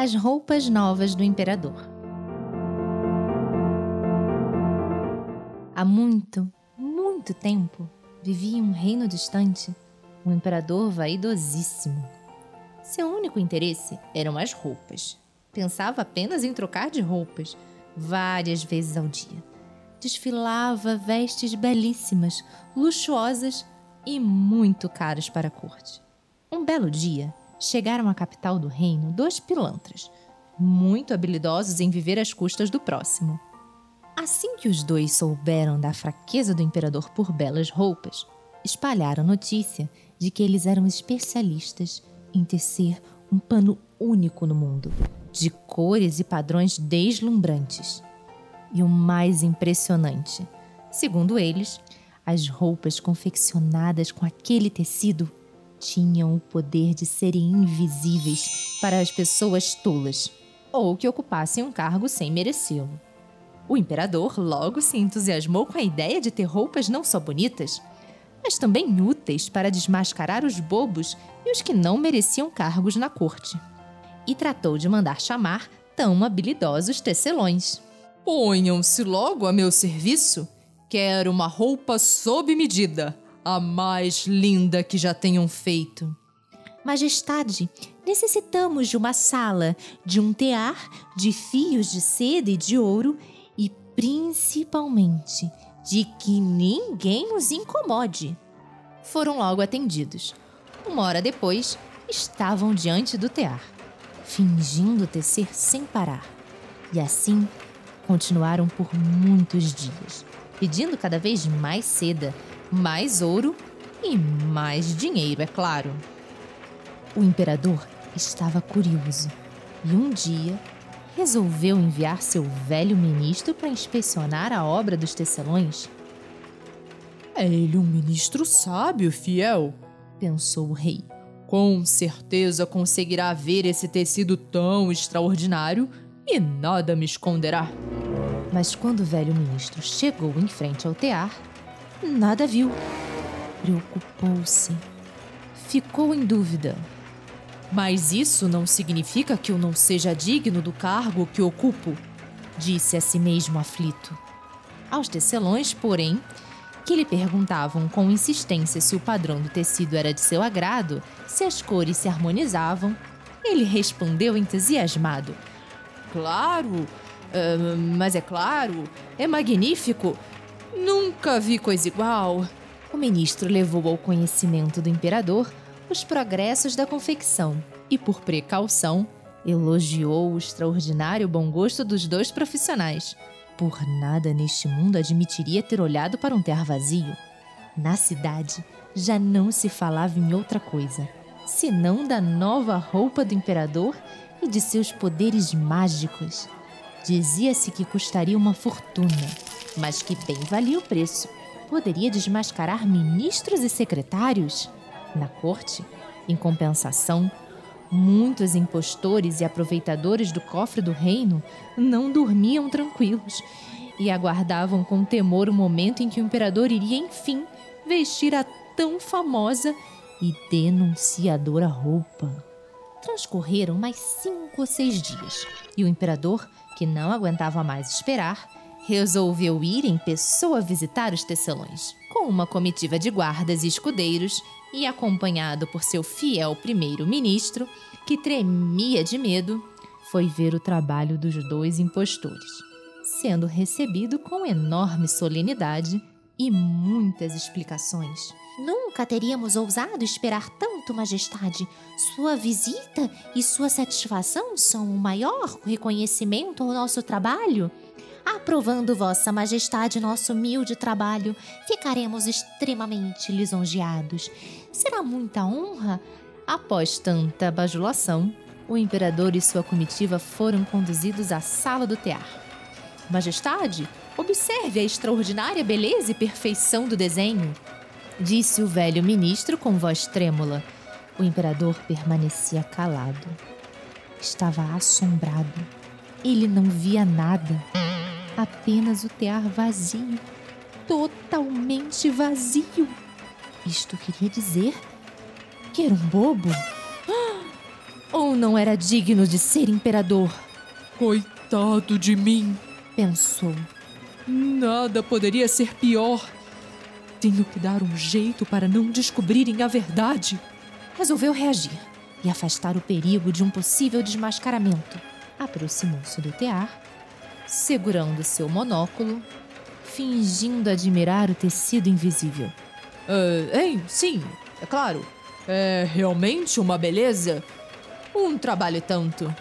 As roupas novas do imperador. Há muito, muito tempo, vivia em um reino distante um imperador vaidosíssimo. Seu único interesse eram as roupas. Pensava apenas em trocar de roupas, várias vezes ao dia. Desfilava vestes belíssimas, luxuosas e muito caras para a corte. Um belo dia, chegaram à capital do reino dois pilantras, muito habilidosos em viver às custas do próximo. Assim que os dois souberam da fraqueza do imperador por belas roupas, espalharam notícia de que eles eram especialistas em tecer um pano único no mundo, de cores e padrões deslumbrantes. E o mais impressionante, segundo eles, as roupas confeccionadas com aquele tecido tinham o poder de serem invisíveis para as pessoas tolas ou que ocupassem um cargo sem merecê-lo. O imperador logo se entusiasmou com a ideia de ter roupas não só bonitas, mas também úteis para desmascarar os bobos e os que não mereciam cargos na corte. E tratou de mandar chamar tão habilidosos tecelões. Ponham-se logo a meu serviço. Quero uma roupa sob medida, a mais linda que já tenham feito. Majestade, necessitamos de uma sala, de um tear, de fios de seda e de ouro principalmente de que ninguém os incomode. Foram logo atendidos. Uma hora depois, estavam diante do tear, fingindo tecer sem parar. E assim continuaram por muitos dias, pedindo cada vez mais seda, mais ouro e mais dinheiro, é claro. O imperador estava curioso e um dia resolveu enviar seu velho ministro para inspecionar a obra dos tecelões? É ele um ministro sábio, fiel, pensou o rei. Com certeza conseguirá ver esse tecido tão extraordinário e nada me esconderá. Mas quando o velho ministro chegou em frente ao tear, nada viu. Preocupou-se. Ficou em dúvida. Mas isso não significa que eu não seja digno do cargo que ocupo, disse a si mesmo aflito. Aos tecelões, porém, que lhe perguntavam com insistência se o padrão do tecido era de seu agrado, se as cores se harmonizavam, ele respondeu entusiasmado: Claro, uh, mas é claro, é magnífico. Nunca vi coisa igual. O ministro levou ao conhecimento do imperador os progressos da confecção e, por precaução, elogiou o extraordinário bom gosto dos dois profissionais. Por nada neste mundo admitiria ter olhado para um ter vazio. Na cidade já não se falava em outra coisa, senão da nova roupa do imperador e de seus poderes mágicos. Dizia-se que custaria uma fortuna, mas que bem valia o preço. Poderia desmascarar ministros e secretários? Na corte, em compensação, muitos impostores e aproveitadores do cofre do reino não dormiam tranquilos e aguardavam com temor o momento em que o imperador iria, enfim, vestir a tão famosa e denunciadora roupa. Transcorreram mais cinco ou seis dias e o imperador, que não aguentava mais esperar, resolveu ir em pessoa visitar os tecelões. Com uma comitiva de guardas e escudeiros, e acompanhado por seu fiel primeiro-ministro, que tremia de medo, foi ver o trabalho dos dois impostores, sendo recebido com enorme solenidade e muitas explicações. Nunca teríamos ousado esperar tanto, Majestade. Sua visita e sua satisfação são o maior reconhecimento ao nosso trabalho. Aprovando Vossa Majestade nosso humilde trabalho, ficaremos extremamente lisonjeados. Será muita honra? Após tanta bajulação, o imperador e sua comitiva foram conduzidos à sala do tear. Majestade, observe a extraordinária beleza e perfeição do desenho, disse o velho ministro com voz trêmula. O imperador permanecia calado. Estava assombrado. Ele não via nada apenas o tear vazio, totalmente vazio. Isto queria dizer que era um bobo? Ou não era digno de ser imperador? Coitado de mim, pensou. Nada poderia ser pior. Tenho que dar um jeito para não descobrirem a verdade. Resolveu reagir e afastar o perigo de um possível desmascaramento. Aproximou-se do tear, segurando seu monóculo, fingindo admirar o tecido invisível. Uh, hein? Sim, é claro. É realmente uma beleza. Um trabalho tanto.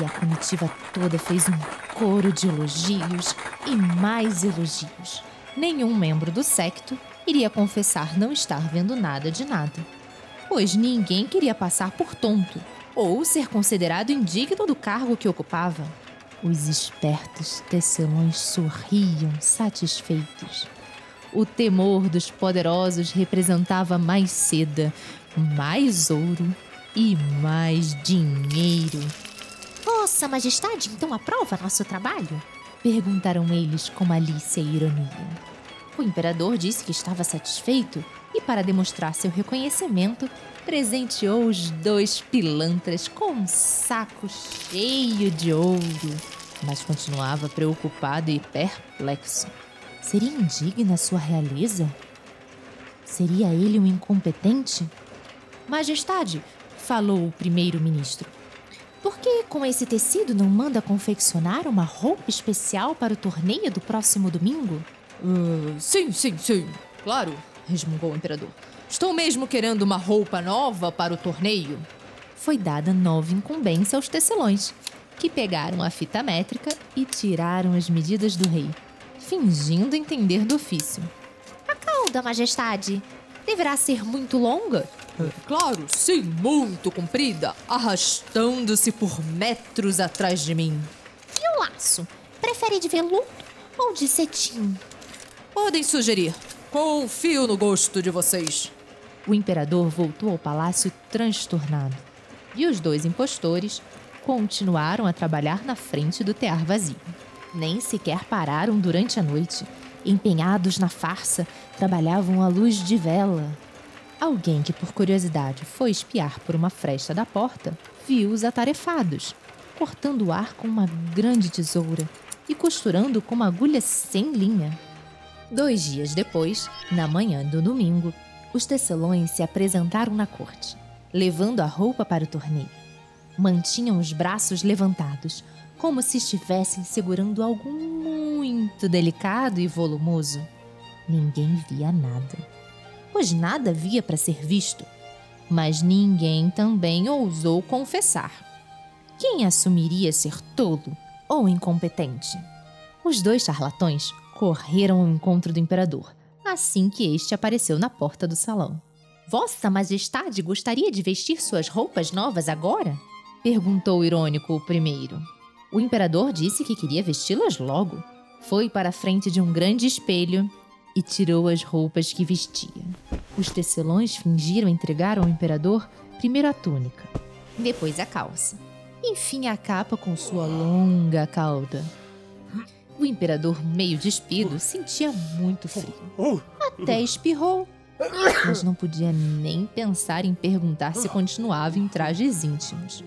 E a comitiva toda fez um coro de elogios e mais elogios. Nenhum membro do secto iria confessar não estar vendo nada de nada, pois ninguém queria passar por tonto ou ser considerado indigno do cargo que ocupava. Os espertos tecelões sorriam satisfeitos. O temor dos poderosos representava mais seda, mais ouro e mais dinheiro. Vossa Majestade então aprova nosso trabalho? Perguntaram eles com malícia e ironia. O imperador disse que estava satisfeito e, para demonstrar seu reconhecimento, presenteou os dois pilantras com um saco cheio de ouro. Mas continuava preocupado e perplexo. Seria indigna sua realeza? Seria ele um incompetente? Majestade, falou o primeiro-ministro. Por que com esse tecido não manda confeccionar uma roupa especial para o torneio do próximo domingo? Uh, sim, sim, sim. Claro, resmungou o imperador. Estou mesmo querendo uma roupa nova para o torneio. Foi dada nova incumbência aos tecelões, que pegaram a fita métrica e tiraram as medidas do rei, fingindo entender do ofício. A cauda, majestade, deverá ser muito longa? Claro, sim, muito comprida, arrastando-se por metros atrás de mim. E o laço? Prefere de veludo ou de cetim? Podem sugerir. Confio no gosto de vocês. O imperador voltou ao palácio transtornado. E os dois impostores continuaram a trabalhar na frente do tear vazio. Nem sequer pararam durante a noite. Empenhados na farsa, trabalhavam à luz de vela, Alguém que, por curiosidade, foi espiar por uma fresta da porta, viu os atarefados, cortando o ar com uma grande tesoura e costurando com uma agulha sem linha. Dois dias depois, na manhã do domingo, os tecelões se apresentaram na corte, levando a roupa para o torneio. Mantinham os braços levantados, como se estivessem segurando algo muito delicado e volumoso. Ninguém via nada pois nada havia para ser visto. Mas ninguém também ousou confessar. Quem assumiria ser tolo ou incompetente? Os dois charlatões correram ao encontro do imperador assim que este apareceu na porta do salão. Vossa Majestade gostaria de vestir suas roupas novas agora? perguntou irônico o primeiro. O imperador disse que queria vesti-las logo. Foi para a frente de um grande espelho e tirou as roupas que vestia. Os tecelões fingiram entregar ao imperador primeiro a túnica, depois a calça, enfim a capa com sua longa cauda. O imperador, meio despido, sentia muito frio. Até espirrou, mas não podia nem pensar em perguntar se continuava em trajes íntimos.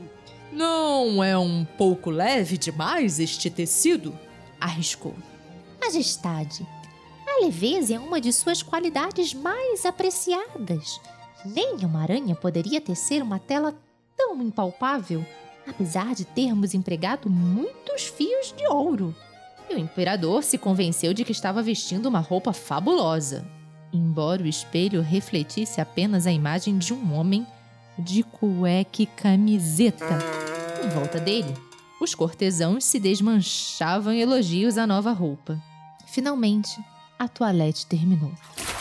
Não é um pouco leve demais este tecido? Arriscou. Majestade, a leveza é uma de suas qualidades mais apreciadas. Nem uma aranha poderia tecer uma tela tão impalpável, apesar de termos empregado muitos fios de ouro. E o imperador se convenceu de que estava vestindo uma roupa fabulosa, embora o espelho refletisse apenas a imagem de um homem de cueca e camiseta. Em volta dele, os cortesãos se desmanchavam em elogios à nova roupa. Finalmente, a toilette terminou.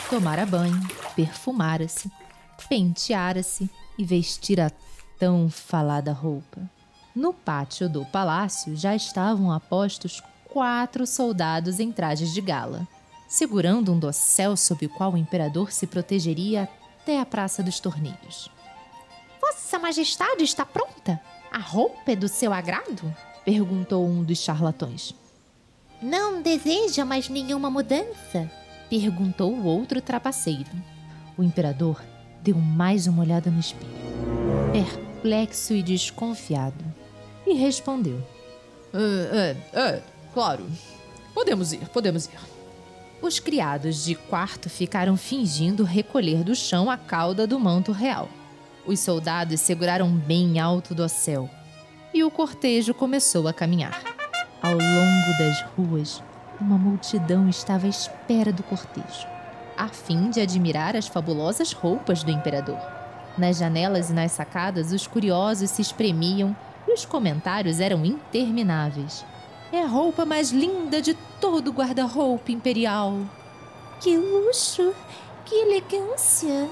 Tomara banho, perfumara-se, penteara-se e vestira a tão falada roupa. No pátio do palácio já estavam apostos quatro soldados em trajes de gala, segurando um dossel sob o qual o imperador se protegeria até a Praça dos Torneios. Vossa Majestade está pronta? A roupa é do seu agrado? perguntou um dos charlatões. Não deseja mais nenhuma mudança? perguntou o outro trapaceiro. O imperador deu mais uma olhada no espelho. perplexo e desconfiado, e respondeu: É, é, é, claro. Podemos ir, podemos ir. Os criados de quarto ficaram fingindo recolher do chão a cauda do manto real. Os soldados seguraram bem alto do céu e o cortejo começou a caminhar. Ao longo das ruas, uma multidão estava à espera do cortejo, a fim de admirar as fabulosas roupas do imperador. Nas janelas e nas sacadas, os curiosos se espremiam e os comentários eram intermináveis. É a roupa mais linda de todo o guarda-roupa imperial. Que luxo! Que elegância!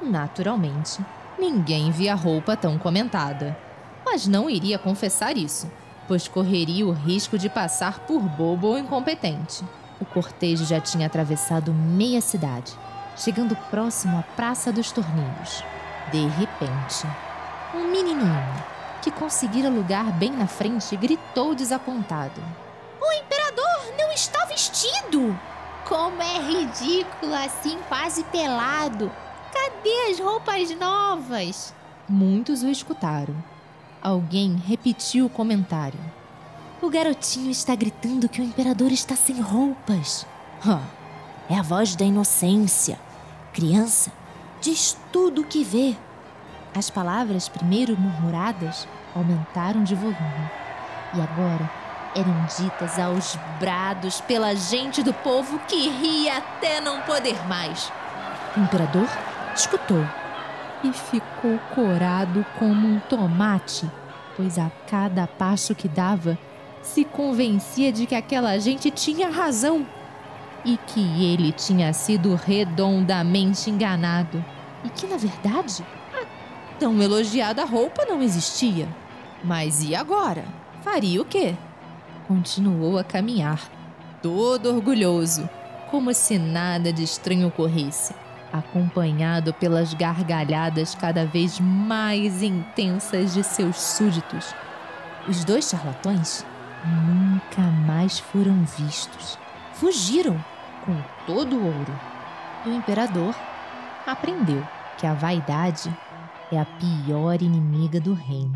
Naturalmente, ninguém via roupa tão comentada. Mas não iria confessar isso, pois correria o risco de passar por bobo ou incompetente. O cortejo já tinha atravessado meia cidade, chegando próximo à Praça dos Torneios. De repente, um menininho, que conseguira lugar bem na frente, gritou desapontado: O imperador não está vestido! Como é ridículo assim, quase pelado! Cadê as roupas novas? Muitos o escutaram. Alguém repetiu o comentário. O garotinho está gritando que o imperador está sem roupas. É a voz da inocência. Criança diz tudo o que vê. As palavras, primeiro murmuradas, aumentaram de volume e agora eram ditas aos brados pela gente do povo que ria até não poder mais. O imperador escutou e ficou corado como um tomate, pois a cada passo que dava se convencia de que aquela gente tinha razão e que ele tinha sido redondamente enganado e que, na verdade, a tão elogiada roupa não existia. Mas e agora? Faria o quê? Continuou a caminhar, todo orgulhoso, como se nada de estranho ocorresse, acompanhado pelas gargalhadas cada vez mais intensas de seus súditos. Os dois charlatões nunca mais foram vistos. Fugiram com todo o ouro. E o imperador aprendeu que a vaidade é a pior inimiga do reino.